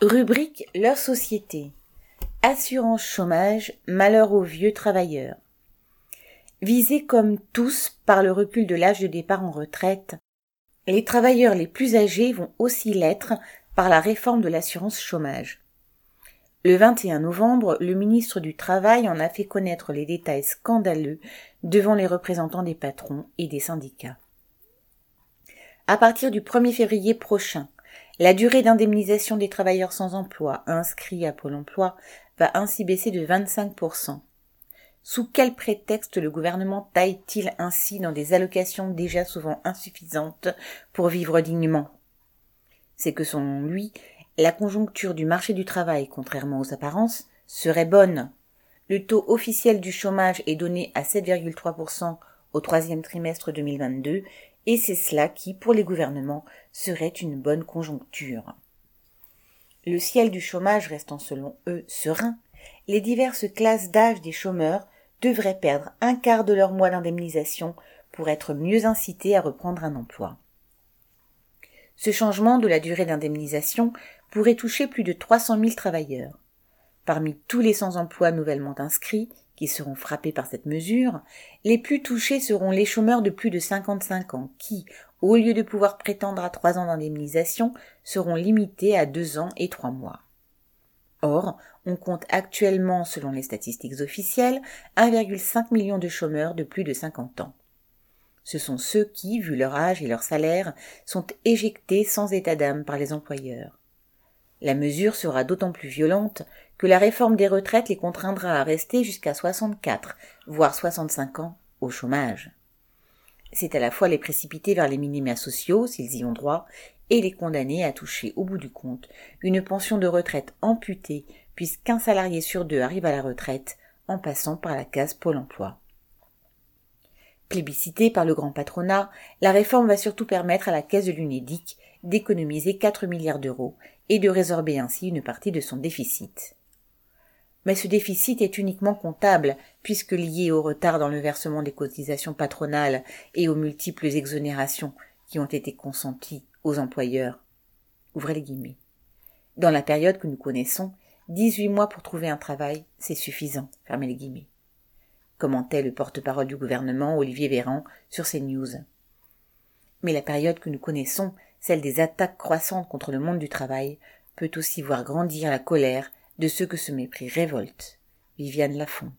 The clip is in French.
Rubrique Leur société. Assurance chômage, malheur aux vieux travailleurs. Visés comme tous par le recul de l'âge de départ en retraite, les travailleurs les plus âgés vont aussi l'être par la réforme de l'assurance chômage. Le 21 novembre, le ministre du Travail en a fait connaître les détails scandaleux devant les représentants des patrons et des syndicats. À partir du 1er février prochain, la durée d'indemnisation des travailleurs sans emploi inscrits à Pôle emploi va ainsi baisser de 25%. Sous quel prétexte le gouvernement taille-t-il ainsi dans des allocations déjà souvent insuffisantes pour vivre dignement? C'est que selon lui, la conjoncture du marché du travail, contrairement aux apparences, serait bonne. Le taux officiel du chômage est donné à 7,3% au troisième trimestre 2022 et c'est cela qui, pour les gouvernements, serait une bonne conjoncture. Le ciel du chômage restant selon eux serein, les diverses classes d'âge des chômeurs devraient perdre un quart de leur mois d'indemnisation pour être mieux incités à reprendre un emploi. Ce changement de la durée d'indemnisation pourrait toucher plus de 300 000 travailleurs. Parmi tous les sans-emploi nouvellement inscrits, qui seront frappés par cette mesure, les plus touchés seront les chômeurs de plus de 55 ans qui, au lieu de pouvoir prétendre à trois ans d'indemnisation, seront limités à deux ans et trois mois. Or, on compte actuellement, selon les statistiques officielles, 1,5 million de chômeurs de plus de 50 ans. Ce sont ceux qui, vu leur âge et leur salaire, sont éjectés sans état d'âme par les employeurs. La mesure sera d'autant plus violente que la réforme des retraites les contraindra à rester jusqu'à 64, voire 65 ans, au chômage. C'est à la fois les précipiter vers les minima sociaux, s'ils y ont droit, et les condamner à toucher, au bout du compte, une pension de retraite amputée, puisqu'un salarié sur deux arrive à la retraite en passant par la case Pôle emploi. Plébiscitée par le grand patronat, la réforme va surtout permettre à la caisse de l'UNEDIC d'économiser 4 milliards d'euros et de résorber ainsi une partie de son déficit. Mais ce déficit est uniquement comptable, puisque lié au retard dans le versement des cotisations patronales et aux multiples exonérations qui ont été consenties aux employeurs. Ouvrez les guillemets. Dans la période que nous connaissons, 18 mois pour trouver un travail, c'est suffisant. Fermez les guillemets. Commentait le porte-parole du gouvernement, Olivier Véran, sur ces news. Mais la période que nous connaissons, celle des attaques croissantes contre le monde du travail, peut aussi voir grandir la colère de ceux que ce mépris révolte. Viviane Lafont.